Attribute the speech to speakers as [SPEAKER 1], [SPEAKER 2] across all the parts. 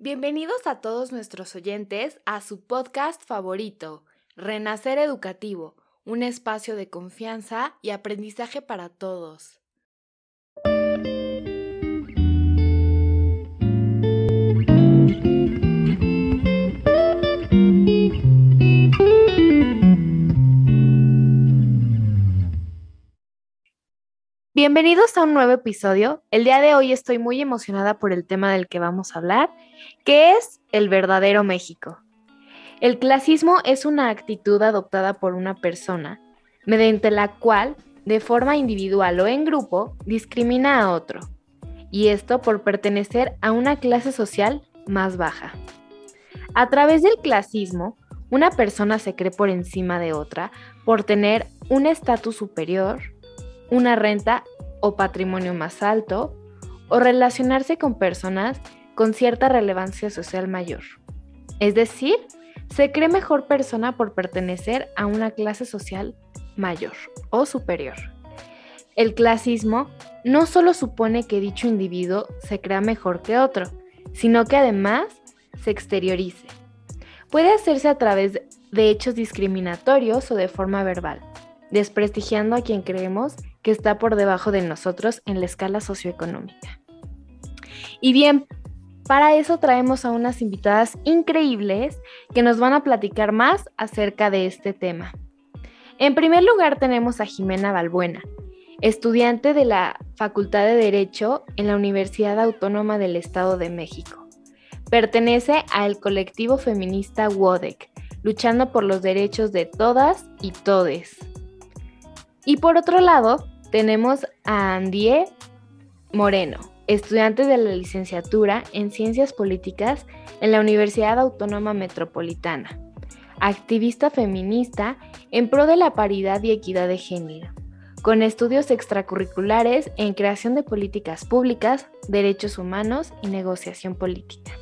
[SPEAKER 1] Bienvenidos a todos nuestros oyentes a su podcast favorito, Renacer Educativo, un espacio de confianza y aprendizaje para todos. Bienvenidos a un nuevo episodio. El día de hoy estoy muy emocionada por el tema del que vamos a hablar, que es el verdadero México. El clasismo es una actitud adoptada por una persona, mediante la cual, de forma individual o en grupo, discrimina a otro, y esto por pertenecer a una clase social más baja. A través del clasismo, una persona se cree por encima de otra por tener un estatus superior, una renta o patrimonio más alto, o relacionarse con personas con cierta relevancia social mayor. Es decir, se cree mejor persona por pertenecer a una clase social mayor o superior. El clasismo no solo supone que dicho individuo se crea mejor que otro, sino que además se exteriorice. Puede hacerse a través de hechos discriminatorios o de forma verbal, desprestigiando a quien creemos que está por debajo de nosotros en la escala socioeconómica. Y bien, para eso traemos a unas invitadas increíbles que nos van a platicar más acerca de este tema. En primer lugar tenemos a Jimena Balbuena, estudiante de la Facultad de Derecho en la Universidad Autónoma del Estado de México. Pertenece al colectivo feminista WODEC, luchando por los derechos de todas y todes. Y por otro lado, tenemos a Andie Moreno, estudiante de la licenciatura en Ciencias Políticas en la Universidad Autónoma Metropolitana, activista feminista en pro de la paridad y equidad de género, con estudios extracurriculares en creación de políticas públicas, derechos humanos y negociación política.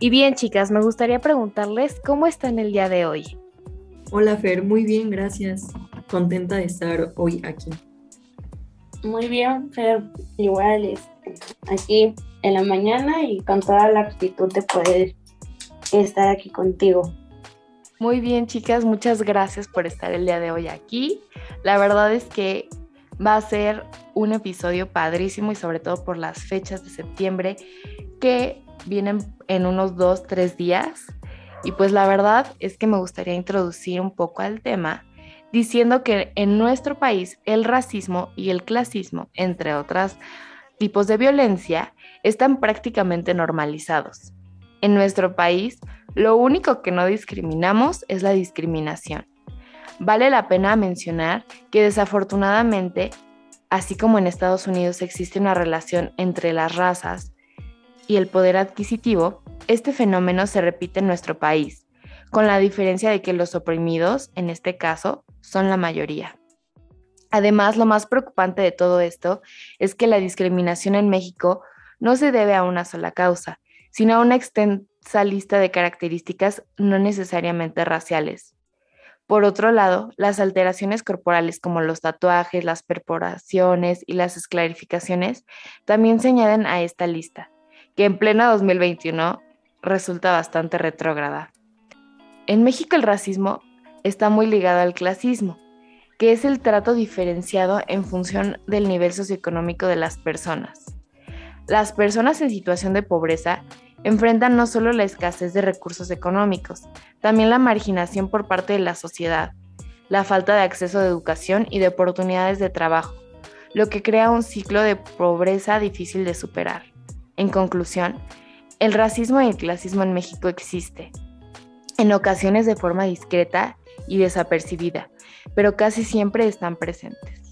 [SPEAKER 1] Y bien, chicas, me gustaría preguntarles cómo están el día de hoy.
[SPEAKER 2] Hola, Fer, muy bien, gracias contenta de estar hoy aquí.
[SPEAKER 3] Muy bien, Fer, igual este, aquí en la mañana y con toda la actitud de poder estar aquí contigo.
[SPEAKER 1] Muy bien, chicas, muchas gracias por estar el día de hoy aquí. La verdad es que va a ser un episodio padrísimo y sobre todo por las fechas de septiembre que vienen en unos dos, tres días. Y pues la verdad es que me gustaría introducir un poco al tema diciendo que en nuestro país el racismo y el clasismo, entre otros tipos de violencia, están prácticamente normalizados. En nuestro país, lo único que no discriminamos es la discriminación. Vale la pena mencionar que desafortunadamente, así como en Estados Unidos existe una relación entre las razas y el poder adquisitivo, este fenómeno se repite en nuestro país, con la diferencia de que los oprimidos, en este caso, son la mayoría. Además, lo más preocupante de todo esto es que la discriminación en México no se debe a una sola causa, sino a una extensa lista de características no necesariamente raciales. Por otro lado, las alteraciones corporales como los tatuajes, las perforaciones y las esclarificaciones también se añaden a esta lista, que en pleno 2021 resulta bastante retrógrada. En México el racismo está muy ligado al clasismo, que es el trato diferenciado en función del nivel socioeconómico de las personas. Las personas en situación de pobreza enfrentan no solo la escasez de recursos económicos, también la marginación por parte de la sociedad, la falta de acceso a educación y de oportunidades de trabajo, lo que crea un ciclo de pobreza difícil de superar. En conclusión, el racismo y el clasismo en México existe, en ocasiones de forma discreta y desapercibida, pero casi siempre están presentes.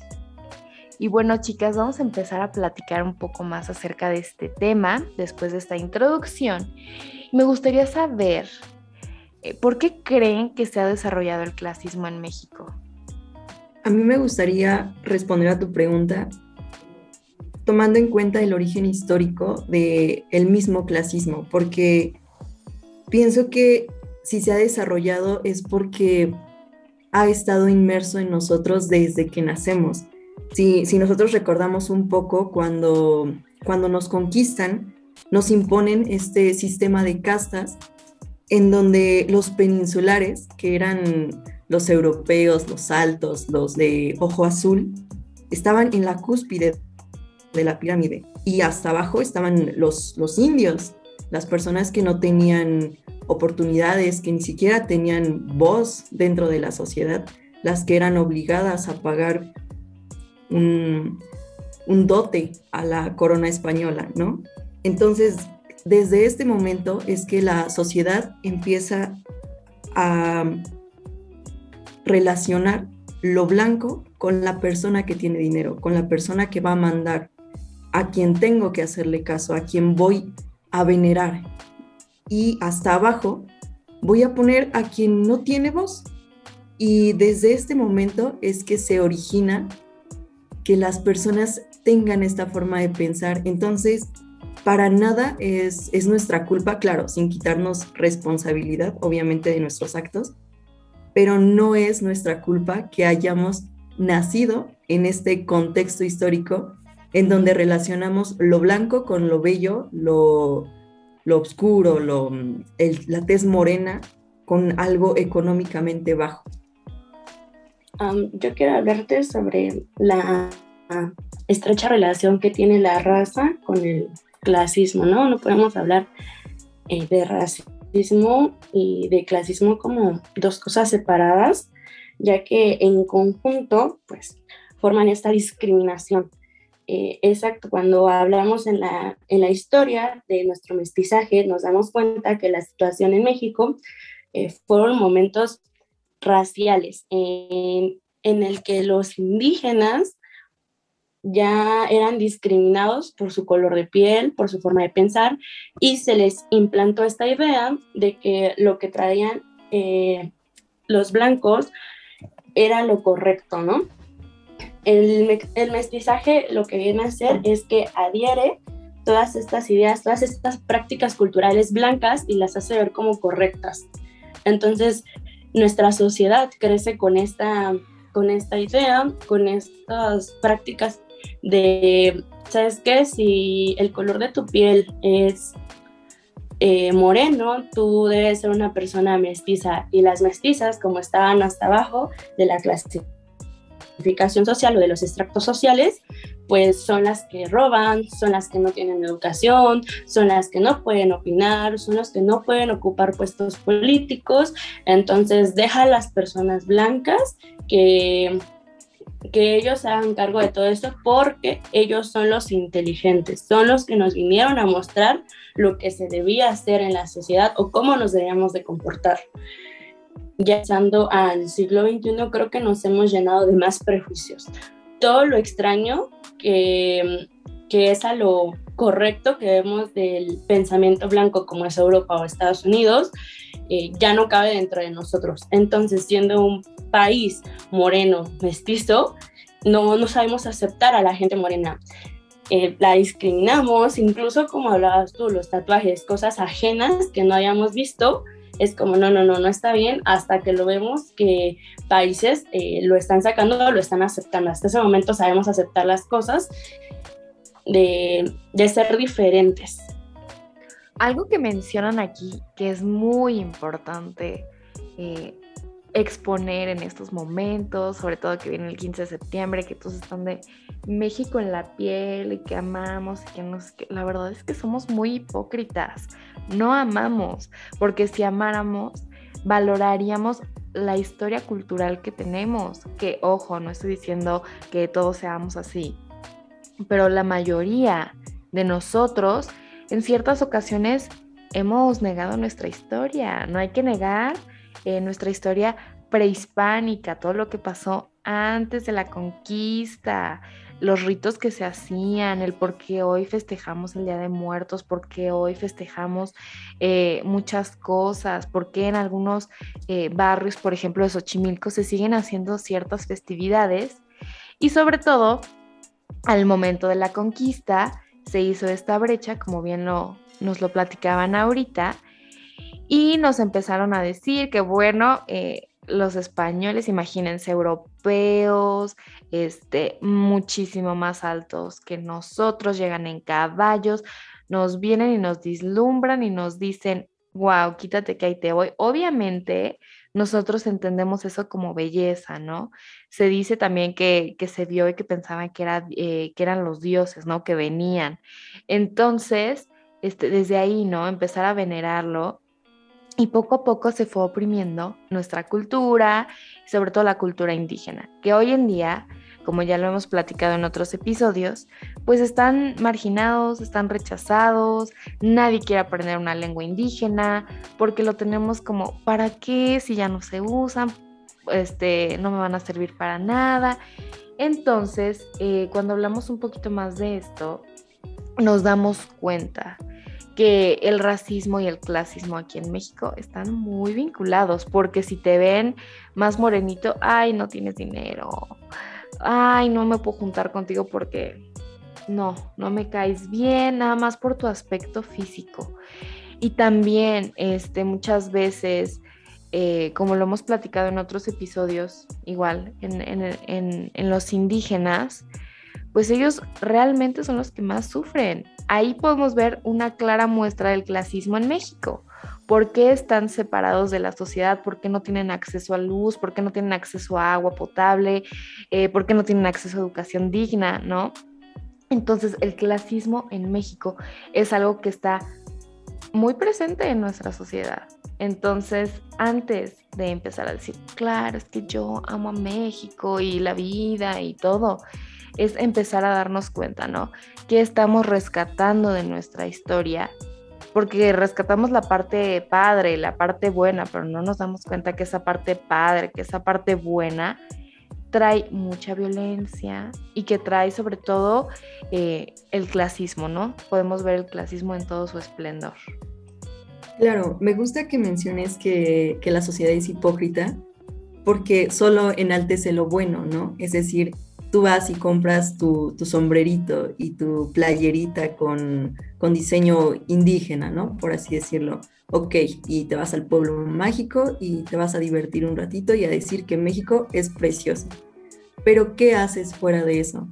[SPEAKER 1] Y bueno, chicas, vamos a empezar a platicar un poco más acerca de este tema después de esta introducción. Me gustaría saber, eh, ¿por qué creen que se ha desarrollado el clasismo en México?
[SPEAKER 2] A mí me gustaría responder a tu pregunta tomando en cuenta el origen histórico del el mismo clasismo, porque pienso que si se ha desarrollado es porque ha estado inmerso en nosotros desde que nacemos. Si, nosotros recordamos un poco cuando, cuando nos conquistan, nos imponen este sistema de castas en donde los peninsulares, que eran los europeos, los altos, los de ojo azul, estaban en la cúspide de la pirámide y hasta abajo estaban los, los indios, las personas que no tenían oportunidades, que ni siquiera tenían voz dentro de la sociedad, las que eran obligadas a pagar un, dote a la corona española, ¿no? Entonces, desde este momento es que la sociedad empieza a relacionar lo blanco con la persona que tiene dinero, con la persona que va a mandar, a quien tengo que hacerle caso, a quien voy a venerar. Y hasta abajo voy a poner a quien no tiene voz. Y desde este momento es que se origina que las personas tengan esta forma de pensar. Entonces, para nada es, es nuestra culpa, claro, sin quitarnos responsabilidad, obviamente, de nuestros actos, pero no es nuestra culpa que hayamos nacido en este contexto histórico en donde relacionamos lo blanco con lo bello, lo, lo oscuro, lo, la tez morena con algo económicamente bajo.
[SPEAKER 3] yo quiero hablarte sobre la estrecha relación que tiene la raza con el clasismo, ¿no? No podemos hablar eh, de racismo y de clasismo como dos cosas separadas, ya que en conjunto, pues, forman esta discriminación. Eh, exacto, cuando hablamos en la, en la historia de nuestro mestizaje, nos damos cuenta que la situación en México eh, fueron momentos raciales en, el que los indígenas ya eran discriminados por su color de piel, por su forma de pensar, y se les implantó esta idea de que lo que traían eh, los blancos era lo correcto, ¿no? El, mestizaje lo que viene a hacer es que adhiere todas estas ideas, todas estas prácticas culturales blancas y las hace ver como correctas. Entonces, nuestra sociedad crece con esta, con esta idea, con estas prácticas de, ¿sabes qué? Si el color de tu piel es eh, moreno, tú debes ser una persona mestiza. Y las mestizas, como estaban hasta abajo de la clasificación social o de los extractos sociales, pues son las que roban, son las que no tienen educación, son las que no pueden opinar, son los que no pueden ocupar puestos políticos. Entonces deja a las personas blancas que que ellos hagan cargo de todo esto porque ellos son los inteligentes, son los que nos vinieron a mostrar lo que se debía hacer en la sociedad o cómo nos debíamos de comportar. Ya estando al siglo XXI, creo que nos hemos llenado de más prejuicios. Todo lo extraño que, que es a lo correcto que vemos del pensamiento blanco como es Europa o Estados Unidos, eh, ya no cabe dentro de nosotros. Entonces, siendo un país moreno, mestizo, no, no sabemos aceptar a la gente morena. Eh, la discriminamos, incluso como hablabas tú, los tatuajes, cosas ajenas que no hayamos visto, es como, no, no, no, no está bien, hasta que lo vemos que países eh, lo están sacando, lo están aceptando. Hasta ese momento sabemos aceptar las cosas de, de ser diferentes.
[SPEAKER 1] Algo que mencionan aquí que es muy importante eh, exponer en estos momentos, sobre todo que viene el 15 de septiembre, que todos están de México en la piel y que amamos y que nos... Que la verdad es que somos muy hipócritas, no amamos, porque si amáramos, valoraríamos la historia cultural que tenemos, que ojo, no estoy diciendo que todos seamos así, pero la mayoría de nosotros en ciertas ocasiones hemos negado nuestra historia. No hay que negar eh, nuestra historia prehispánica, todo lo que pasó antes de la conquista, los ritos que se hacían, el por qué hoy festejamos el Día de Muertos, por qué hoy festejamos eh, muchas cosas, por qué en algunos eh, barrios, por ejemplo de Xochimilco, se siguen haciendo ciertas festividades. Y sobre todo al momento de la conquista se hizo esta brecha, como bien nos lo platicaban ahorita, y nos empezaron a decir que, bueno, eh, los españoles, imagínense, europeos, este, muchísimo más altos que nosotros, llegan en caballos, nos vienen y nos dislumbran y nos dicen, wow, quítate que ahí te voy. Obviamente, nosotros entendemos eso como belleza, ¿no? Se dice también que, se vio y que pensaban que, era, eh, que eran los dioses, ¿no? Que venían. Entonces, este, desde ahí, ¿no? Empezar a venerarlo y poco a poco se fue oprimiendo nuestra cultura, sobre todo la cultura indígena, que hoy en día como ya lo hemos platicado en otros episodios, pues están marginados, están rechazados, nadie quiere aprender una lengua indígena, porque lo tenemos como, ¿para qué si ya no se usan? Este, no me van a servir para nada. Entonces, eh, cuando hablamos un poquito más de esto, nos damos cuenta que el racismo y el clasismo aquí en México están muy vinculados, porque si te ven más morenito, ay, no tienes dinero, ay, no me puedo juntar contigo porque no, no me caes bien, nada más por tu aspecto físico. Y también, este, muchas veces, eh, como lo hemos platicado en otros episodios, igual, en, en los indígenas, pues ellos realmente son los que más sufren. Ahí podemos ver una clara muestra del clasismo en México por qué están separados de la sociedad, por qué no tienen acceso a luz, por qué no tienen acceso a agua potable, eh, por qué no tienen acceso a educación digna, ¿no? Entonces el clasismo en México es algo que está muy presente en nuestra sociedad. Entonces, antes de empezar a decir, claro, es que yo amo a México y la vida y todo, es empezar a darnos cuenta, ¿no? Que estamos rescatando de nuestra historia porque rescatamos la parte padre, la parte buena, pero no nos damos cuenta que esa parte padre, que esa parte buena trae mucha violencia y que trae sobre todo eh, el clasismo, ¿no? Podemos ver el clasismo en todo su esplendor.
[SPEAKER 2] Claro, me gusta que menciones que, que la sociedad es hipócrita porque solo enaltece lo bueno, ¿no? Es decir, tú vas y compras tu, sombrerito y tu playerita con, diseño indígena, ¿no? Por así decirlo. Ok, y te vas al pueblo mágico y te vas a divertir un ratito y a decir que México es precioso. Pero ¿qué haces fuera de eso?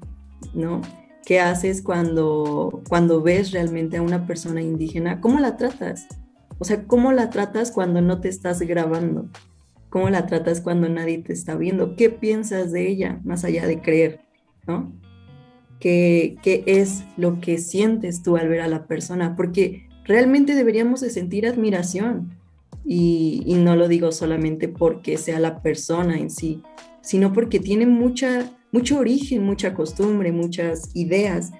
[SPEAKER 2] ¿No? ¿Qué haces cuando, cuando ves realmente a una persona indígena? ¿Cómo la tratas? O sea, ¿cómo la tratas cuando no te estás grabando? ¿Cómo la tratas cuando nadie te está viendo? ¿Qué piensas de ella más allá de creer? ¿No? ¿Qué, ¿Qué, es lo que sientes tú al ver a la persona? Porque realmente deberíamos de sentir admiración. Y, y no lo digo solamente porque sea la persona en sí, sino porque tiene mucha, mucho origen, mucha costumbre, muchas ideas.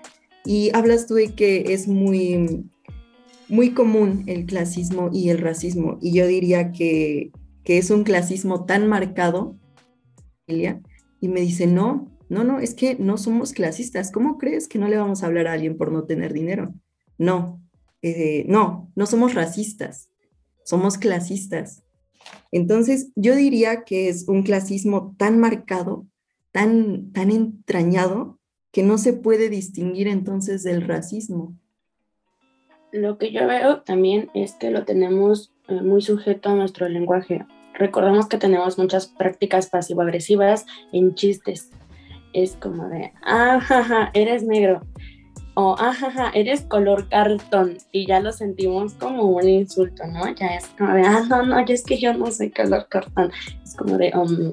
[SPEAKER 2] Y hablas tú de que es muy, muy común el clasismo y el racismo. Y yo diría que que es un clasismo tan marcado, y me dice, no, no, no, es que no somos clasistas. ¿Cómo crees que no le vamos a hablar a alguien por no tener dinero? No, eh, no, no somos racistas, somos clasistas. Entonces, yo diría que es un clasismo tan marcado, tan, tan entrañado, que no se puede distinguir entonces del racismo.
[SPEAKER 3] Lo que yo veo también es que lo tenemos eh, muy sujeto a nuestro lenguaje. Recordemos que tenemos muchas prácticas pasivo-agresivas en chistes. Es como de, ah, eres negro. O, ah, eres color cartón. Y ya lo sentimos como un insulto, ¿no? Ya es como de, ah, no, no, es que yo no soy color cartón. Es como de, um,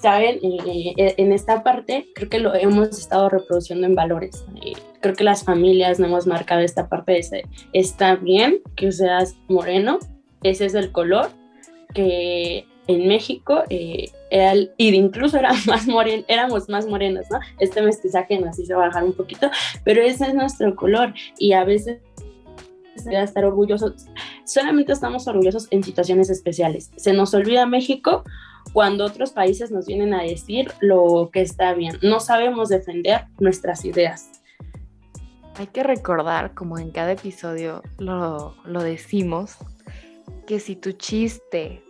[SPEAKER 3] ¿saben? en esta parte creo que lo hemos estado reproduciendo en valores. creo que las familias no hemos marcado esta parte de ese, está bien que seas moreno, ese es el color, que en México eh, incluso era más moren, éramos más morenos, ¿no? Este mestizaje nos hizo bajar un poquito, pero ese es nuestro color y a veces a estar orgullosos, solamente estamos orgullosos en situaciones especiales. Se nos olvida México cuando otros países nos vienen a decir lo que está bien. No sabemos defender nuestras ideas.
[SPEAKER 1] Hay que recordar, como en cada episodio lo, lo decimos, que si tu chiste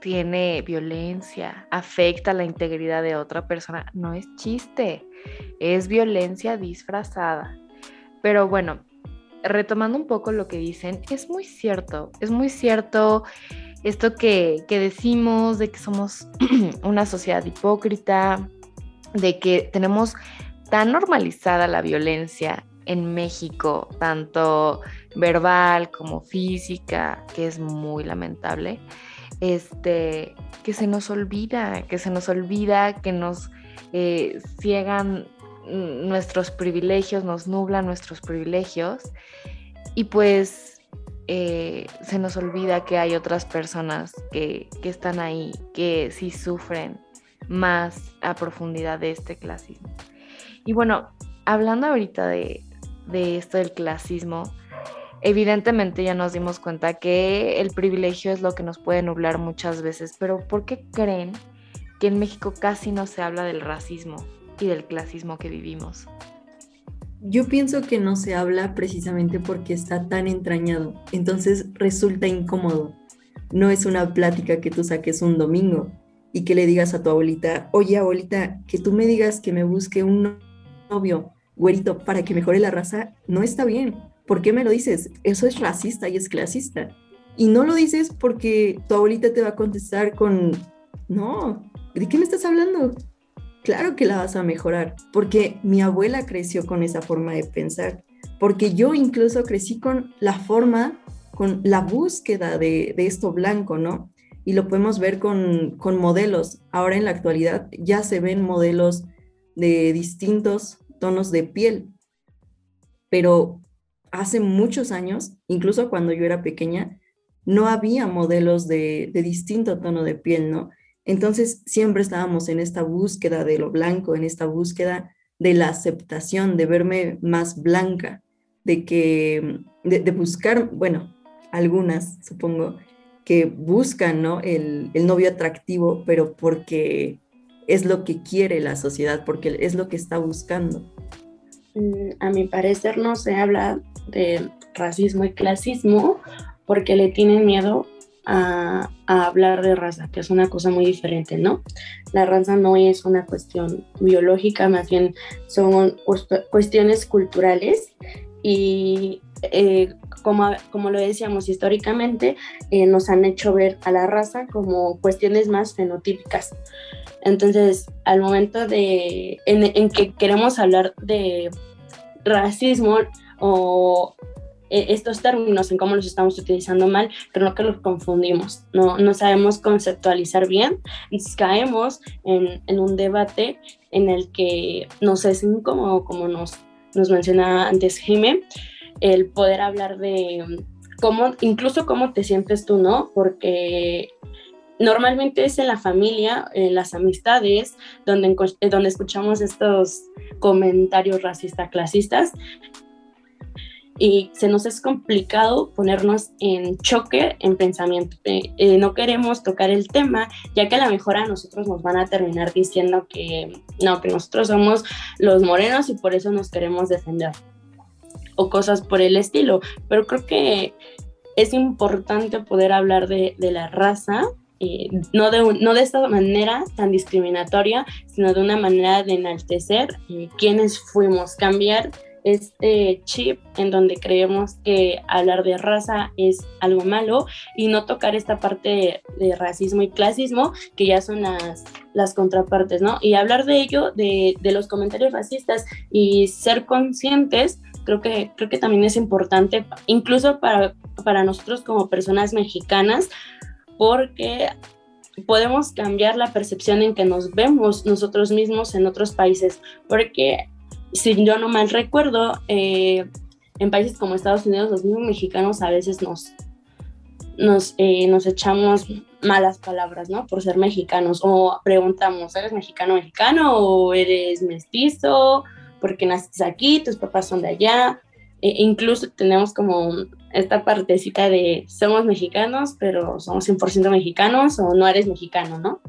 [SPEAKER 1] tiene violencia, afecta la integridad de otra persona, no es chiste, es violencia disfrazada. Pero bueno, retomando un poco lo que dicen, es muy cierto, es muy cierto esto que, que decimos de que somos una sociedad hipócrita, de que tenemos tan normalizada la violencia en México, tanto verbal como física, que es muy lamentable, este, que se nos olvida, que se nos olvida, que nos eh, ciegan nuestros privilegios, nos nublan nuestros privilegios y pues eh, se nos olvida que hay otras personas que, que están ahí, que sí sufren más a profundidad de este clasismo. Y bueno, hablando ahorita de, de esto del clasismo, evidentemente ya nos dimos cuenta que el privilegio es lo que nos puede nublar muchas veces, pero ¿por qué creen que en México casi no se habla del racismo y del clasismo que vivimos?
[SPEAKER 2] Yo pienso que no se habla precisamente porque está tan entrañado, entonces resulta incómodo. No es una plática que tú saques un domingo y que le digas a tu abuelita, oye abuelita, que tú me digas que me busque un novio güerito para que mejore la raza, no está bien. ¿Por qué me lo dices? Eso es racista y es clasista. Y no lo dices porque tu abuelita te va a contestar con, no, ¿de qué me estás hablando? Claro que la vas a mejorar, porque mi abuela creció con esa forma de pensar, porque yo incluso crecí con la forma, con la búsqueda de, esto blanco, ¿no? Y lo podemos ver con, con modelos. Ahora en la actualidad ya se ven modelos de distintos tonos de piel, pero hace muchos años, incluso cuando yo era pequeña, no había modelos de, distinto tono de piel, ¿no? Entonces siempre estábamos en esta búsqueda de lo blanco, en esta búsqueda de la aceptación, de verme más blanca, de que, de, buscar, bueno, algunas supongo, que buscan, ¿no? El, el novio atractivo, pero porque es lo que quiere la sociedad, porque es lo que está buscando.
[SPEAKER 3] Mm, a mi parecer no se habla de racismo y clasismo porque le tienen miedo a, hablar de raza, que es una cosa muy diferente, ¿no? La raza no es una cuestión biológica, más bien son cuestiones culturales y eh, como, como lo decíamos históricamente, eh, nos han hecho ver a la raza como cuestiones más fenotípicas. Entonces, al momento de en, que queremos hablar de racismo o e, estos términos en cómo los estamos utilizando mal, creo que los confundimos, no, no sabemos conceptualizar bien y caemos en, en, un debate en el que nos es incómodo, como nos, nos mencionaba antes Jime, el poder hablar de cómo, incluso cómo te sientes tú, ¿no? Porque normalmente es en la familia, en las amistades, donde, eh, donde escuchamos estos comentarios racistas, clasistas, y se nos es complicado ponernos en choque en pensamiento. Eh, no queremos tocar el tema, ya que a lo mejor a nosotros nos van a terminar diciendo que no, que nosotros somos los morenos y por eso nos queremos defender o cosas por el estilo. Pero creo que es importante poder hablar de, de la raza no, de no de esta manera tan discriminatoria, sino de una manera de enaltecer eh, quienes fuimos, cambiar este chip en donde creemos que hablar de raza es algo malo y no tocar esta parte de, racismo y clasismo que ya son las, las contrapartes, ¿no? Y hablar de ello, de, de, los comentarios racistas y ser conscientes, creo que, creo que también es importante, incluso para, para nosotros como personas mexicanas, porque podemos cambiar la percepción en que nos vemos nosotros mismos en otros países, porque si yo no mal recuerdo, eh, en países como Estados Unidos, los mismos mexicanos a veces nos, nos, eh, nos echamos malas palabras, ¿no? Por ser mexicanos, o preguntamos, ¿eres mexicano mexicano o eres mestizo? Porque naciste aquí, tus papás son de allá. E incluso tenemos como esta partecita de somos mexicanos, pero somos 100% mexicanos o no eres mexicano, ¿no?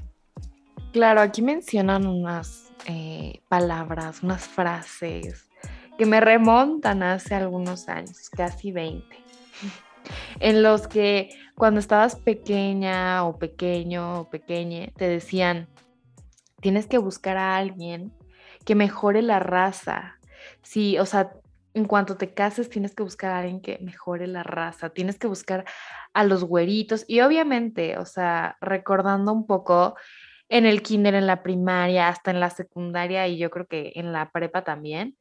[SPEAKER 1] Claro, aquí mencionan unas eh, palabras, unas frases que me remontan hace algunos años, casi 20, en los que cuando estabas pequeña o pequeño o pequeña, te decían, tienes que buscar a alguien que mejore la raza. Sí, o sea, en cuanto te cases tienes que buscar a alguien que mejore la raza, tienes que buscar a los güeritos y obviamente, o sea, recordando un poco en el kinder, en la primaria, hasta en la secundaria y yo creo que en la prepa también,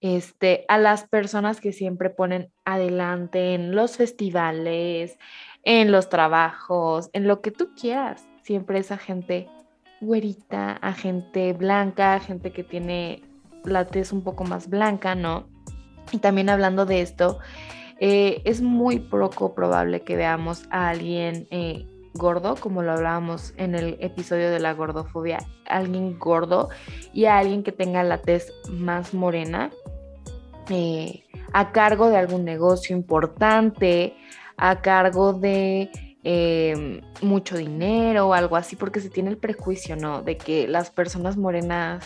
[SPEAKER 1] este, a las personas que siempre ponen adelante en los festivales, en los trabajos, en lo que tú quieras, siempre esa gente güerita, a gente blanca, gente que tiene la tez un poco más blanca, ¿no? Y también hablando de esto, eh, es muy poco probable que veamos a alguien eh, gordo, como lo hablábamos en el episodio de la gordofobia, alguien gordo y a alguien que tenga la tez más morena eh, a cargo de algún negocio importante, a cargo de mucho dinero o algo así, porque se tiene el prejuicio, ¿no? De que las personas morenas,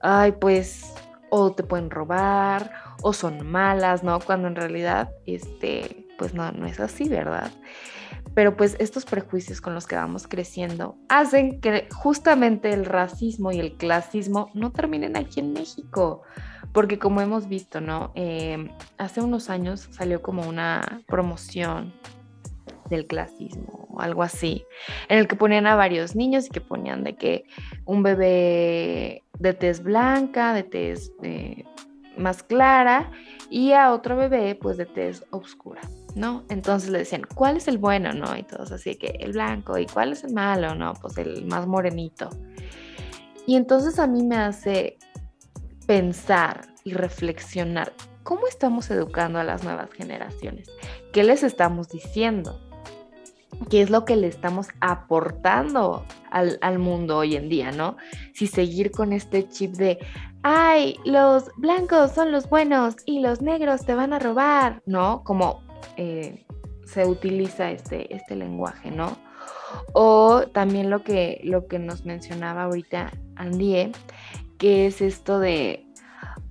[SPEAKER 1] ay, pues, o te pueden robar, o son malas, ¿no? Cuando en realidad, este, pues no, no es así, ¿verdad? Pero pues estos prejuicios con los que vamos creciendo hacen que justamente el racismo y el clasismo no terminen aquí en México. Porque como hemos visto, ¿no? Em, hace unos años salió como una promoción del clasismo o algo así, en el que ponían a varios niños y que ponían de que un bebé de tez blanca, de tez eh, más clara y a otro bebé pues de tez oscura, ¿no? Entonces le decían, ¿cuál es el bueno, no? Y todos así que el blanco, ¿y cuál es el malo, no? Pues el más morenito. Y entonces a mí me hace pensar y reflexionar, ¿cómo estamos educando a las nuevas generaciones? ¿Qué les estamos diciendo? ¿Qué es lo que le estamos aportando al, al mundo hoy en día, no? Si seguir con este chip de, ay, los blancos son los buenos y los negros te van a robar, ¿no? Como eh, se utiliza este, este lenguaje, ¿no? O también lo que, lo que nos mencionaba ahorita Andie, que es esto de,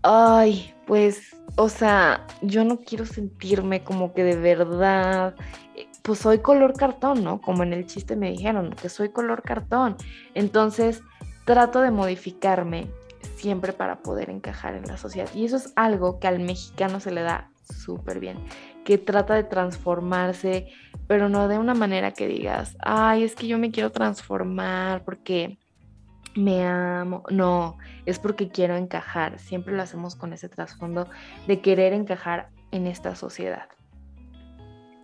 [SPEAKER 1] ay, pues, o sea, yo no quiero sentirme como que de verdad, eh, pues soy color cartón, ¿no? Como en el chiste me dijeron, que soy color cartón. Entonces, trato de modificarme siempre para poder encajar en la sociedad. Y eso es algo que al mexicano se le da súper bien, que trata de transformarse, pero no de una manera que digas, ay, es que yo me quiero transformar porque me amo. No, es porque quiero encajar. Siempre lo hacemos con ese trasfondo de querer encajar en esta sociedad.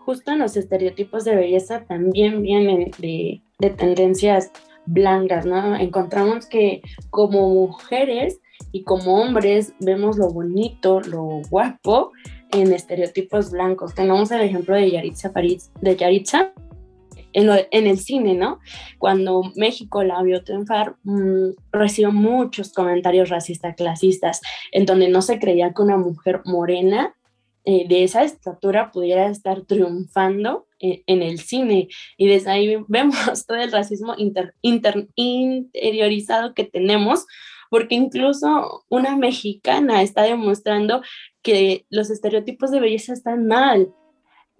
[SPEAKER 3] Justo en los estereotipos de belleza también vienen de, de tendencias blancas, ¿no? Encontramos que como mujeres y como hombres vemos lo bonito, lo guapo en estereotipos blancos. Tenemos el ejemplo de Yaritza París, de Yaritza en, en, el cine, ¿no? Cuando México la vio triunfar, mmm, recibió muchos comentarios racistas, clasistas, en donde no se creía que una mujer morena eh, de esa estatura pudiera estar triunfando en, el cine. Y desde ahí vemos todo el racismo interiorizado que tenemos, porque incluso una mexicana está demostrando que los estereotipos de belleza están mal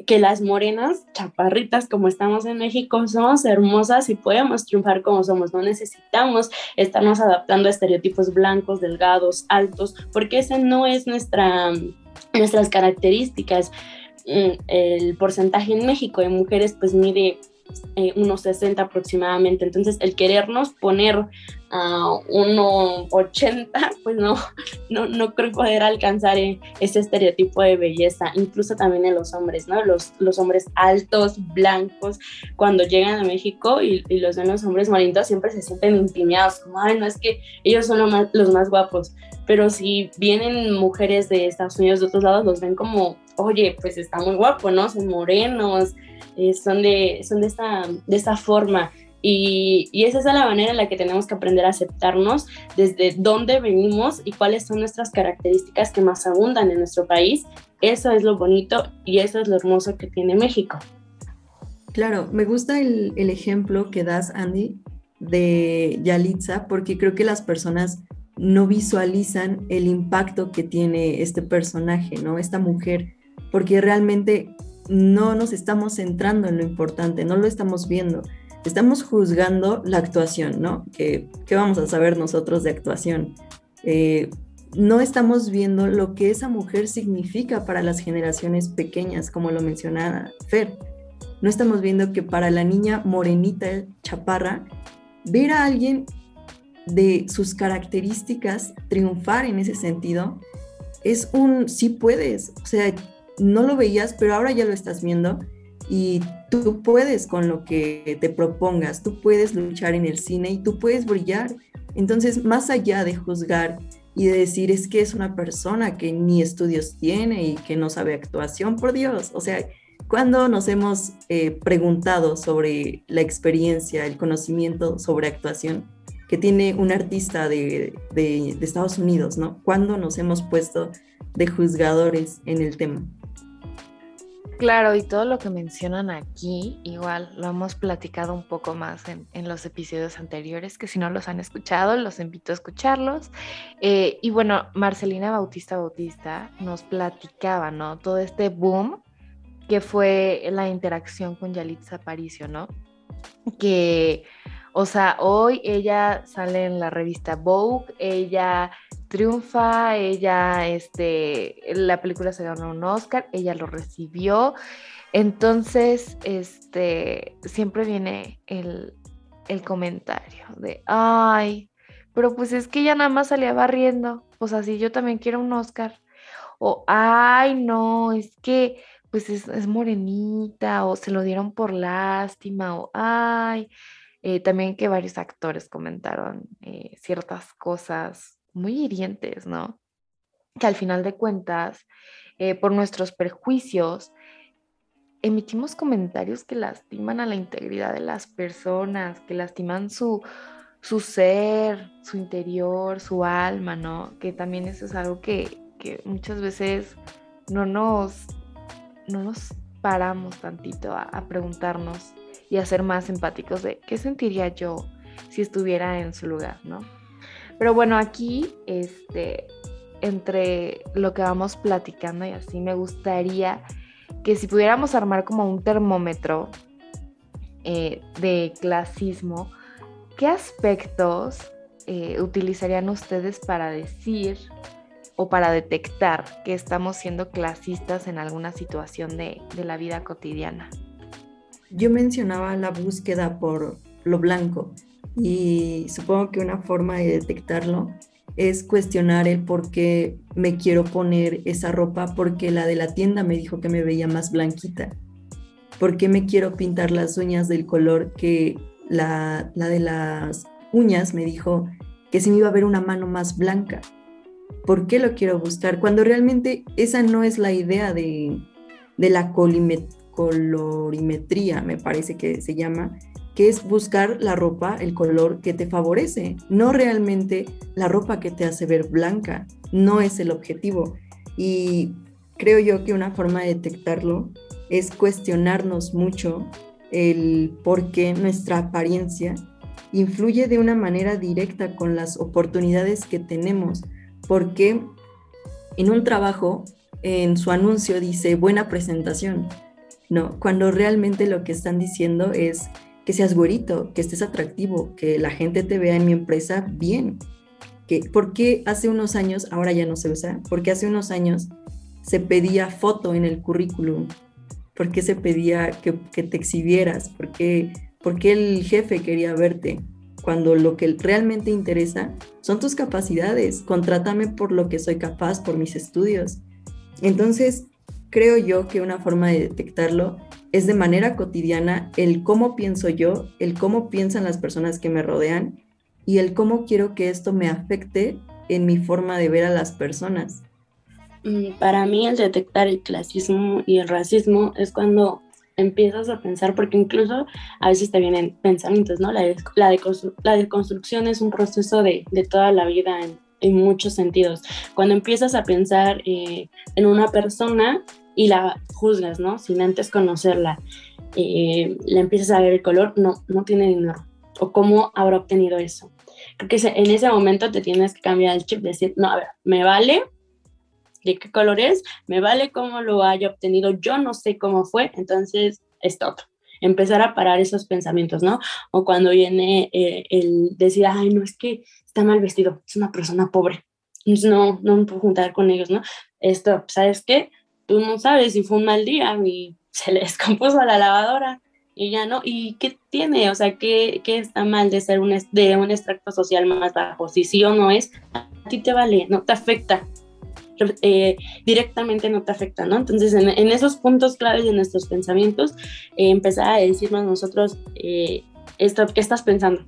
[SPEAKER 3] que las morenas, chaparritas como estamos en México, somos hermosas y podemos triunfar como somos. No necesitamos estarnos adaptando a estereotipos blancos, delgados, altos, porque ese no es nuestra nuestras características. Mm, el porcentaje en México de mujeres pues mide eh, unos 60 aproximadamente. Entonces, el querernos poner a 1,80, pues no, no, no creo poder alcanzar eh, ese estereotipo de belleza, incluso también en los hombres, ¿no? Los, los hombres altos, blancos, cuando llegan a México y, los ven los hombres marinos siempre se sienten intimidados, como, ay, no es que ellos son más, los más guapos, pero si vienen mujeres de Estados Unidos de otros lados, los ven como, oye, pues está muy guapo, ¿no? Son morenos, eh, son, de, son de, esta, de esta forma. Y, y, esa es la manera en la que tenemos que aprender a aceptarnos desde dónde venimos y cuáles son nuestras características que más abundan en nuestro país. Eso es lo bonito y eso es lo hermoso que tiene México.
[SPEAKER 2] Claro, me gusta el, el ejemplo que das, Andy, de Yalitza, porque creo que las personas no visualizan el impacto que tiene este personaje, ¿no? Esta mujer, porque realmente no nos estamos centrando en lo importante, no lo estamos viendo. Estamos juzgando la actuación, ¿no? ¿Qué, vamos a saber nosotros de actuación? Eh, no estamos viendo lo que esa mujer significa para las generaciones pequeñas, como lo mencionaba Fer. No estamos viendo que para la niña morenita, chaparra, ver a alguien de sus características triunfar en ese sentido es un sí puedes, o sea, no lo veías, pero ahora ya lo estás viendo y tú puedes con lo que te propongas, tú puedes luchar en el cine y tú puedes brillar. Entonces, más allá de juzgar y de decir es que es una persona que ni estudios tiene y que no sabe actuación, por Dios, o sea, cuando nos hemos eh, preguntado sobre la experiencia, el conocimiento sobre actuación que tiene un artista de, de, Estados Unidos, ¿no? ¿Cuándo nos hemos puesto de juzgadores en el tema?
[SPEAKER 1] Claro, y todo lo que mencionan aquí, igual lo hemos platicado un poco más en, en los episodios anteriores, que si no los han escuchado, los invito a escucharlos. Eh, y bueno, Marcelina Bautista Bautista nos platicaba, ¿no? Todo este boom que fue la interacción con Yalitza Aparicio, ¿no? Que, o sea, hoy ella sale en la revista Vogue, ella triunfa, ella, este, la película se ganó un Oscar, ella lo recibió, entonces, este, siempre viene el, el comentario de, ay, pero pues es que ella nada más salía barriendo, pues así yo también quiero un Oscar, o, ay, no, es que pues es, morenita o se lo dieron por lástima o ay, eh, también que varios actores comentaron eh, ciertas cosas muy hirientes, ¿no? Que al final de cuentas, eh, por nuestros perjuicios, emitimos comentarios que lastiman a la integridad de las personas, que lastiman su, su ser, su interior, su alma, ¿no? Que también eso es algo que, que muchas veces no nos no nos paramos tantito a, preguntarnos y a ser más empáticos de qué sentiría yo si estuviera en su lugar, ¿no? Pero bueno, aquí, este, entre lo que vamos platicando y así, me gustaría que si pudiéramos armar como un termómetro eh, de clasismo, ¿qué aspectos eh, utilizarían ustedes para decir o para detectar que estamos siendo clasistas en alguna situación de, la vida cotidiana.
[SPEAKER 2] Yo mencionaba la búsqueda por lo blanco y supongo que una forma de detectarlo es cuestionar el por qué me quiero poner esa ropa porque la de la tienda me dijo que me veía más blanquita. ¿Por qué me quiero pintar las uñas del color que la, la de las uñas me dijo que se me iba a ver una mano más blanca? ¿Por qué lo quiero buscar? Cuando realmente esa no es la idea de, la colorimetría, me parece que se llama, que es buscar la ropa, el color que te favorece, no realmente la ropa que te hace ver blanca, no es el objetivo. Y creo yo que una forma de detectarlo es cuestionarnos mucho el por qué nuestra apariencia influye de una manera directa con las oportunidades que tenemos porque en un trabajo, en su anuncio dice buena presentación, ¿no? Cuando realmente lo que están diciendo es que seas güerito, que estés atractivo, que la gente te vea en mi empresa bien. Que, ¿Por qué hace unos años, ahora ya no se usa? Porque hace unos años se pedía foto en el currículum? ¿Por qué se pedía que, que te exhibieras? ¿Por qué, ¿Por qué el jefe quería verte? cuando lo que realmente interesa son tus capacidades. Contrátame por lo que soy capaz, por mis estudios. Entonces, creo yo que una forma de detectarlo es de manera cotidiana el cómo pienso yo, el cómo piensan las personas que me rodean y el cómo quiero que esto me afecte en mi forma de ver a las personas.
[SPEAKER 3] Para mí el detectar el clasismo y el racismo es cuando empiezas a pensar, porque incluso a veces te vienen pensamientos, ¿no? La, la, la deconstrucción es un proceso de, de toda la vida en, en, muchos sentidos. Cuando empiezas a pensar eh, en una persona y la juzgas, ¿no? Sin antes conocerla, eh, le empiezas a ver el color, no, no tiene dinero. ¿O cómo habrá obtenido eso? Creo que en ese momento te tienes que cambiar el chip, decir, no, a ver, me vale de qué color es, me vale cómo lo haya obtenido, yo no sé cómo fue, entonces stop. Empezar a parar esos pensamientos, ¿no? O cuando viene eh, el decir, ay, no, es que está mal vestido, es una persona pobre, no, no me puedo juntar con ellos, ¿no? Esto, ¿sabes qué? Tú no sabes si fue un mal día y se le descompuso la lavadora y ya no, ¿y qué tiene? O sea, ¿qué, qué está mal de ser un, de un extracto social más bajo? Si sí o no es, a ti te vale, no te afecta. Eh, directamente no te afecta, ¿no? Entonces, en, esos puntos claves de nuestros pensamientos, eh, empezar a decirnos nosotros, eh, esto, ¿qué estás pensando?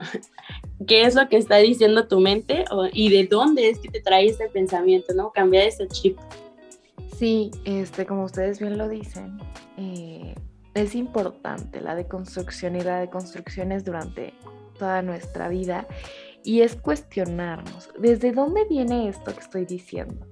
[SPEAKER 3] ¿Qué es lo que está diciendo tu mente? ¿Y de dónde es que te trae este pensamiento, ¿no? Cambiar ese chip.
[SPEAKER 1] Sí, este, como ustedes bien lo dicen, es importante la deconstrucción y la deconstrucción es durante toda nuestra vida y es cuestionarnos, ¿desde dónde viene esto que estoy diciendo?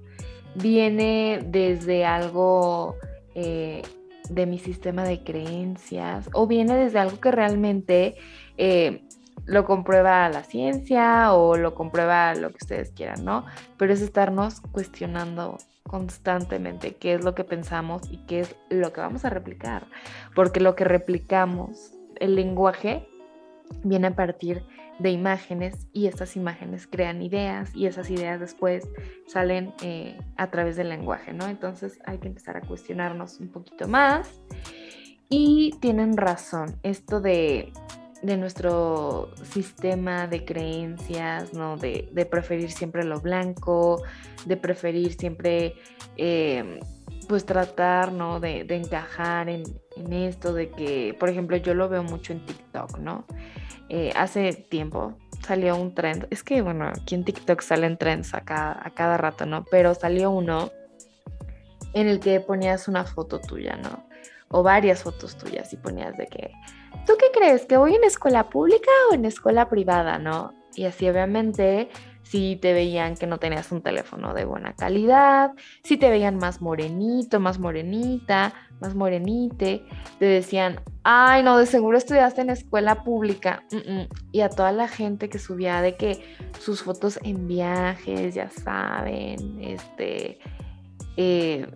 [SPEAKER 1] ¿Viene desde algo eh, de mi sistema de creencias o viene desde algo que realmente eh, lo comprueba la ciencia o lo comprueba lo que ustedes quieran, ¿no? Pero es estarnos cuestionando constantemente qué es lo que pensamos y qué es lo que vamos a replicar, porque lo que replicamos, el lenguaje, viene a partir de imágenes y estas imágenes crean ideas y esas ideas después salen eh, a través del lenguaje, ¿no? Entonces hay que empezar a cuestionarnos un poquito más y tienen razón, esto de, nuestro sistema de creencias, ¿no? De, preferir siempre lo blanco, de preferir siempre... Eh, pues tratar, ¿no? De, encajar en, en, esto, de que, por ejemplo, yo lo veo mucho en TikTok, ¿no? Eh, hace tiempo salió un trend, es que bueno, aquí en TikTok salen trends a cada, a cada rato, ¿no? Pero salió uno en el que ponías una foto tuya, ¿no? O varias fotos tuyas y ponías de que, ¿tú qué crees? ¿Que voy en escuela pública o en escuela privada, no? Y así obviamente si te veían que no tenías un teléfono de buena calidad, si te veían más morenito, más morenita, más morenite, te decían, ay, no, de seguro estudiaste en escuela pública. Y a toda la gente que subía de que sus fotos en viajes, ya saben, este, eh,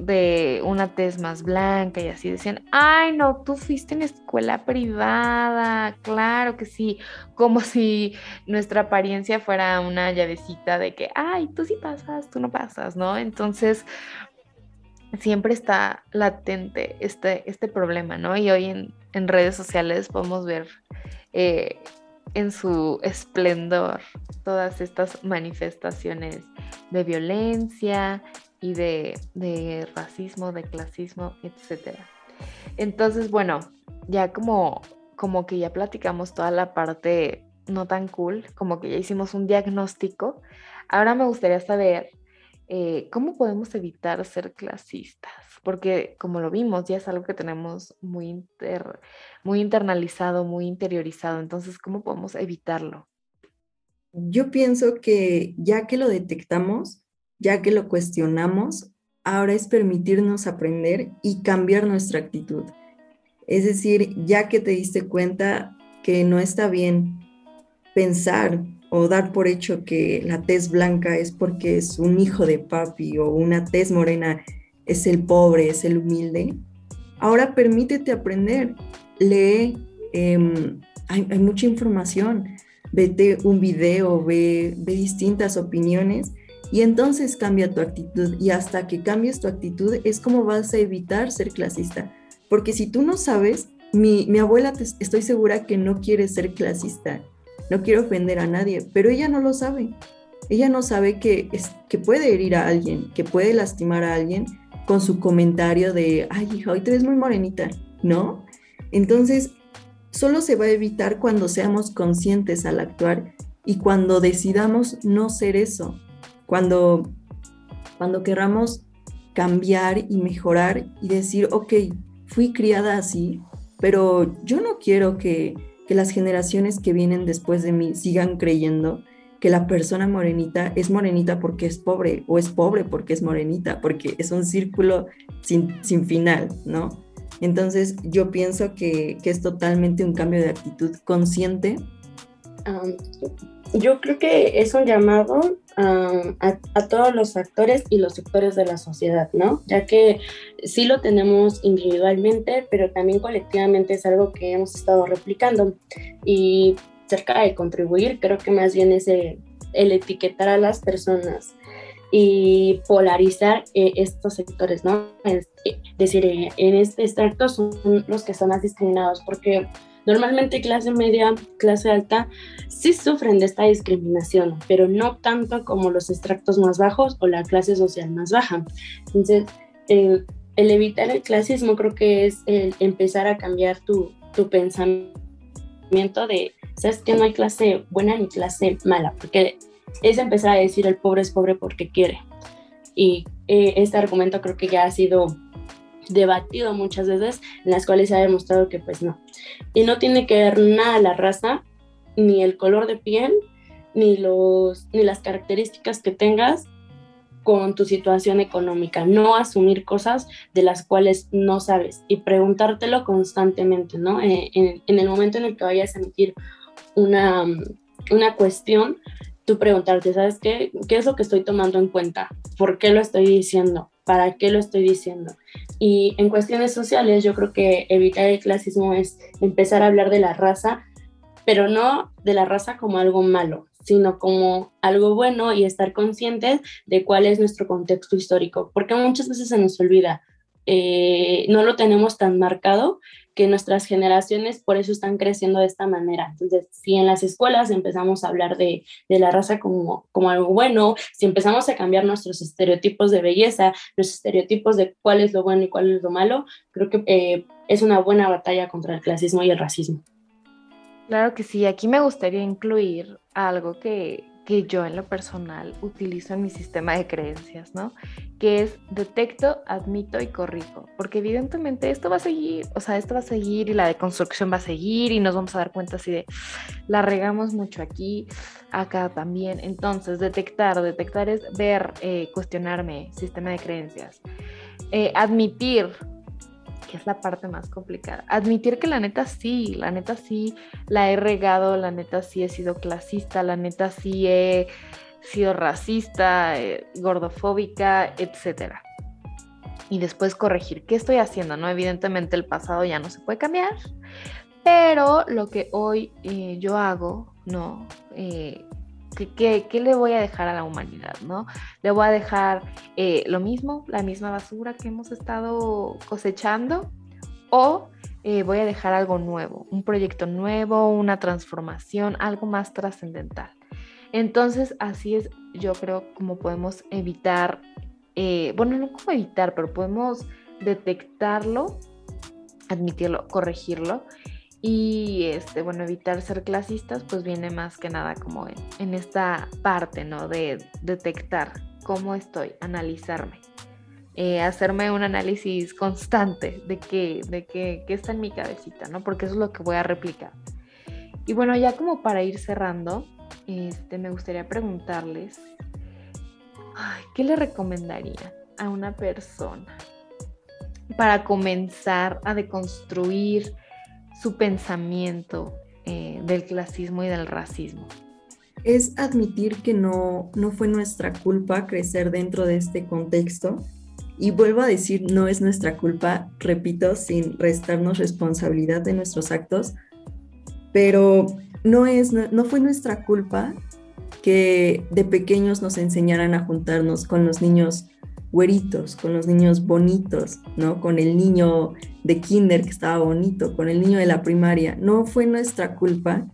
[SPEAKER 1] de una tez más blanca y así decían, ay no, tú fuiste en escuela privada, claro que sí, como si nuestra apariencia fuera una llavecita de que, ay, tú sí pasas, tú no pasas, ¿no? Entonces, siempre está latente este, este problema, ¿no? Y hoy en, redes sociales podemos ver eh, en su esplendor todas estas manifestaciones de violencia, y de, racismo, de clasismo, etc. Entonces, bueno, ya como, como que ya platicamos toda la parte no tan cool, como que ya hicimos un diagnóstico, ahora me gustaría saber eh, cómo podemos evitar ser clasistas, porque como lo vimos, ya es algo que tenemos muy, muy internalizado, muy interiorizado, entonces, ¿cómo podemos evitarlo?
[SPEAKER 2] Yo pienso que ya que lo detectamos, ya que lo cuestionamos, ahora es permitirnos aprender y cambiar nuestra actitud. Es decir, ya que te diste cuenta que no está bien pensar o dar por hecho que la tez blanca es porque es un hijo de papi o una tez morena es el pobre, es el humilde, ahora permítete aprender, lee, em, hay, mucha información, vete un video, ve, ve distintas opiniones y entonces cambia tu actitud y hasta que cambies tu actitud es como vas a evitar ser clasista. Porque si tú no sabes, mi, abuela estoy segura que no quiere ser clasista, no quiere ofender a nadie, pero ella no lo sabe. Ella no sabe que, es, que puede herir a alguien, que puede lastimar a alguien con su comentario de, ay hija, hoy te ves muy morenita, ¿no? Entonces, solo se va a evitar cuando seamos conscientes al actuar y cuando decidamos no ser eso, cuando, cuando querramos cambiar y mejorar y decir, ok, fui criada así, pero yo no quiero que, que las generaciones que vienen después de mí sigan creyendo que la persona morenita es morenita porque es pobre o es pobre porque es morenita, porque es un círculo sin, sin final, ¿no? Entonces yo pienso que, que, es totalmente un cambio de actitud consciente.
[SPEAKER 3] Yo creo que es un llamado a, todos los actores y los sectores de la sociedad, ¿no? Ya que sí lo tenemos individualmente, pero también colectivamente es algo que hemos estado replicando. Y cerca de contribuir, creo que más bien es el, etiquetar a las personas y polarizar eh, estos sectores, ¿no? Es decir, en este extracto son los que son más discriminados porque Normalmente clase media, clase alta, sí sufren de esta discriminación, pero no tanto como los extractos más bajos o la clase social más baja. Entonces, el evitar el clasismo creo que es el empezar a cambiar tu, tu pensamiento de, sabes que no hay clase buena ni clase mala, porque es empezar a decir el pobre es pobre porque quiere. Y eh, este argumento creo que ya ha sido debatido muchas veces, en las cuales se ha demostrado que pues no. Y no tiene que ver nada la raza, ni el color de piel, ni, los, ni las características que tengas con tu situación económica. No asumir cosas de las cuales no sabes y preguntártelo constantemente, ¿no? Eh, en, el momento en el que vayas a emitir una, una cuestión, tú preguntarte, ¿sabes qué? ¿Qué es lo que estoy tomando en cuenta? ¿Por qué lo estoy diciendo? ¿Para qué lo estoy diciendo? Y en cuestiones sociales, yo creo que evitar el clasismo es empezar a hablar de la raza, pero no de la raza como algo malo, sino como algo bueno y estar conscientes de cuál es nuestro contexto histórico, porque muchas veces se nos olvida, eh, no lo tenemos tan marcado que nuestras generaciones por eso están creciendo de esta manera. Entonces, si en las escuelas empezamos a hablar de, de, la raza como, como algo bueno, si empezamos a cambiar nuestros estereotipos de belleza, los estereotipos de cuál es lo bueno y cuál es lo malo, creo que eh, es una buena batalla contra el clasismo y el racismo.
[SPEAKER 1] Claro que sí, aquí me gustaría incluir algo que, que yo en lo personal utilizo en mi sistema de creencias, ¿no? Que es detecto, admito y corrijo, porque evidentemente esto va a seguir, o sea, esto va a seguir y la deconstrucción va a seguir y nos vamos a dar cuenta así de, la regamos mucho aquí, acá también. Entonces, detectar, detectar es ver, eh, cuestionarme, sistema de creencias. Eh, admitir, que es la parte más complicada. Admitir que la neta sí, la neta sí la he regado, la neta sí he sido clasista, la neta sí he sido racista, eh, gordofóbica, etc. Y después corregir qué estoy haciendo, ¿no? Evidentemente el pasado ya no se puede cambiar, pero lo que hoy eh, yo hago, ¿no? Eh, ¿Qué, le voy a dejar a la humanidad? ¿no? Le voy a dejar eh, lo mismo, la misma basura que hemos estado cosechando, o eh, voy a dejar algo nuevo, un proyecto nuevo, una transformación, algo más trascendental. Entonces, así es, yo creo, como podemos evitar, eh, bueno, no como evitar, pero podemos detectarlo, admitirlo, corregirlo y este, bueno, evitar ser clasistas, pues viene más que nada como en, esta parte, ¿no? De detectar cómo estoy, analizarme, eh, hacerme un análisis constante de qué, de qué, qué está en mi cabecita, ¿no? Porque eso es lo que voy a replicar. Y bueno, ya como para ir cerrando, este, me gustaría preguntarles, ¿qué le recomendaría a una persona para comenzar a deconstruir su pensamiento eh, del clasismo y del racismo?
[SPEAKER 2] Es admitir que no, no fue nuestra culpa crecer dentro de este contexto. Y vuelvo a decir, no es nuestra culpa, repito, sin restarnos responsabilidad de nuestros actos, pero no, es, no fue nuestra culpa que de pequeños nos enseñaran a juntarnos con los niños güeritos, con los niños bonitos, ¿no? Con el niño de kinder que estaba bonito, con el niño de la primaria. No fue nuestra culpa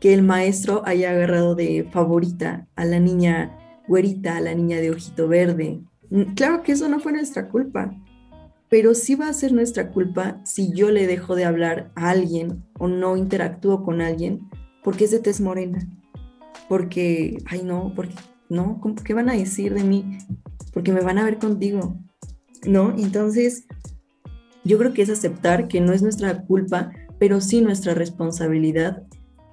[SPEAKER 2] que el maestro haya agarrado de favorita a la niña güerita, a la niña de ojito verde. Mm, claro que eso no fue nuestra culpa, pero sí va a ser nuestra culpa si yo le dejo de hablar a alguien o no interactúo con alguien porque es de tez morena. Porque, ay no, porque, no, ¿qué van a decir de mí? Porque me van a ver contigo, ¿no? Entonces, yo creo que es aceptar que no es nuestra culpa, pero sí nuestra responsabilidad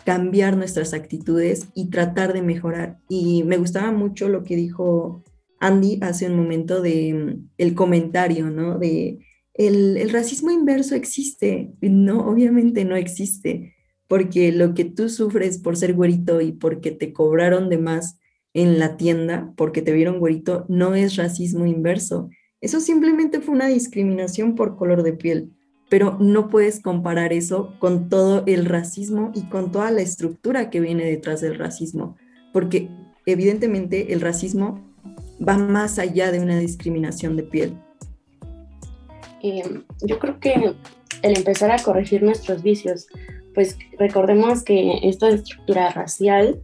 [SPEAKER 2] cambiar nuestras actitudes y tratar de mejorar. Y me gustaba mucho lo que dijo Andy hace un momento de mm, el comentario, ¿no? De el, el racismo inverso existe. No, obviamente no existe, porque lo que tú sufres por ser güerito y porque te cobraron de más en la tienda porque te vieron güerito no es racismo inverso. Eso simplemente fue una discriminación por color de piel, pero no puedes comparar eso con todo el racismo y con toda la estructura que viene detrás del racismo, porque evidentemente el racismo va más allá de una discriminación de piel.
[SPEAKER 3] Em, yo creo que el empezar a corregir nuestros vicios, pues recordemos que esta estructura racial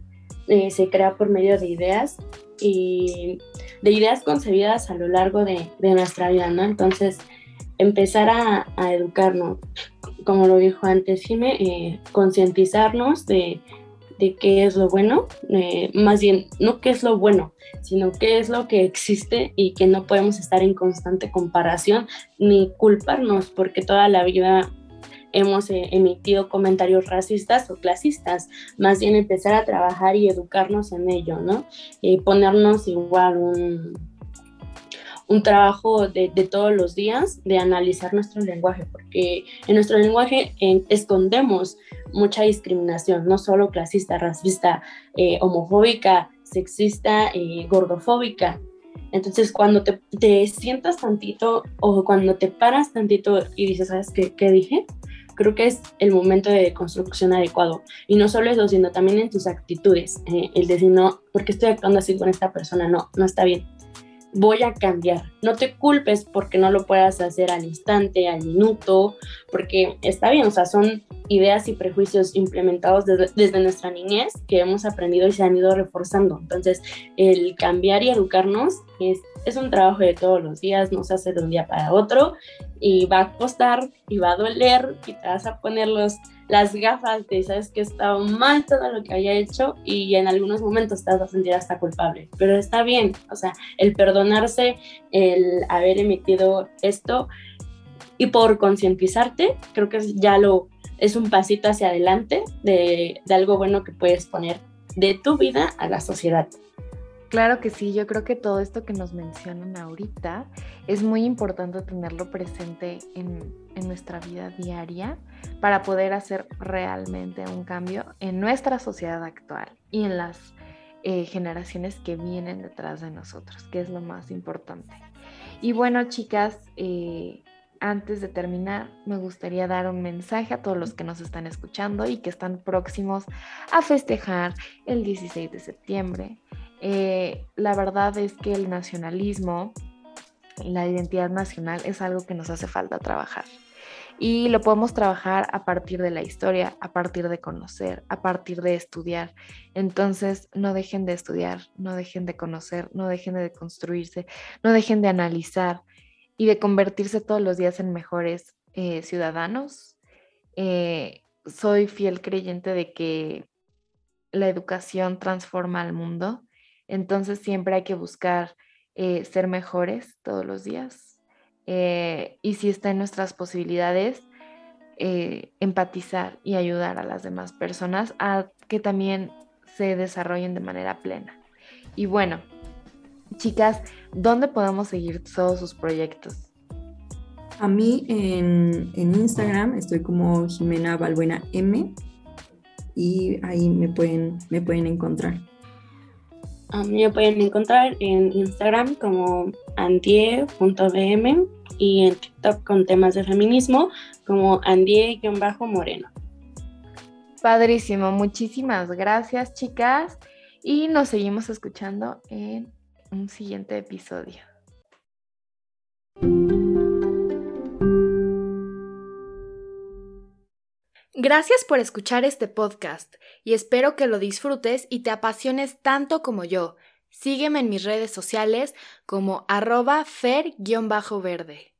[SPEAKER 3] eh, se crea por medio de ideas y de ideas concebidas a lo largo de, nuestra vida, ¿no? Entonces, empezar a, educarnos, como lo dijo antes Jime, eh, concientizarnos de, qué es lo bueno, eh, más bien, no qué es lo bueno, sino qué es lo que existe y que no podemos estar en constante comparación ni culparnos, porque toda la vida hemos eh, emitido comentarios racistas o clasistas, más bien empezar a trabajar y educarnos en ello, ¿no? Y ponernos igual un, un trabajo de, todos los días de analizar nuestro lenguaje, porque en nuestro lenguaje escondemos mucha discriminación, no solo clasista, racista, eh, homofóbica, sexista, eh, gordofóbica. Entonces, cuando te, te, sientas tantito o cuando te paras tantito y dices, ¿sabes qué, qué dije? Creo que es el momento de construcción adecuado. Y no solo eso, sino también en tus actitudes. Eh, el decir, no, porque estoy actuando así con esta persona? No, no está bien. Voy a cambiar. No te culpes porque no lo puedas hacer al instante, al minuto, porque está bien, o sea, son ideas y prejuicios implementados desde, desde nuestra niñez que hemos aprendido y se han ido reforzando. Entonces, el cambiar y educarnos es, es un trabajo de todos los días, no se hace de un día para otro y va a costar y va a doler y te vas a poner los, las gafas de sabes que estaba mal todo lo que había hecho y en algunos momentos te vas a sentir hasta culpable, pero está bien, o sea, el perdonarse, el haber emitido esto y por concientizarte, creo que ya lo es un pasito hacia adelante de, de algo bueno que puedes poner de tu vida a la sociedad.
[SPEAKER 1] Claro que sí, yo creo que todo esto que nos mencionan ahorita es muy importante tenerlo presente en, nuestra vida diaria para poder hacer realmente un cambio en nuestra sociedad actual y en las eh, generaciones que vienen detrás de nosotros, que es lo más importante. Y bueno, chicas, eh, antes de terminar, me gustaría dar un mensaje a todos los que nos están escuchando y que están próximos a festejar el 16 de septiembre. Eh, la verdad es que el nacionalismo la identidad nacional es algo que nos hace falta trabajar. Y lo podemos trabajar a partir de la historia, a partir de conocer, a partir de estudiar. Entonces, no dejen de estudiar, no dejen de conocer, no dejen de construirse, no dejen de analizar y de convertirse todos los días en mejores eh, ciudadanos. Eh, soy fiel creyente de que la educación transforma al mundo entonces siempre hay que buscar eh, ser mejores todos los días. Eh, y si está en nuestras posibilidades, eh, empatizar y ayudar a las demás personas a que también se desarrollen de manera plena. Y bueno, chicas, ¿dónde podemos seguir todos sus proyectos?
[SPEAKER 2] A mí en, en Instagram estoy como Jimena Balbuena M y ahí me pueden, me pueden encontrar.
[SPEAKER 3] A mí me pueden encontrar en Instagram como andie.bm y en TikTok con temas de feminismo como andie-moreno.
[SPEAKER 1] Padrísimo, muchísimas gracias chicas y nos seguimos escuchando en un siguiente episodio. Gracias por escuchar este podcast y espero que lo disfrutes y te apasiones tanto como yo. Sígueme en mis redes sociales como arroba fer-verde.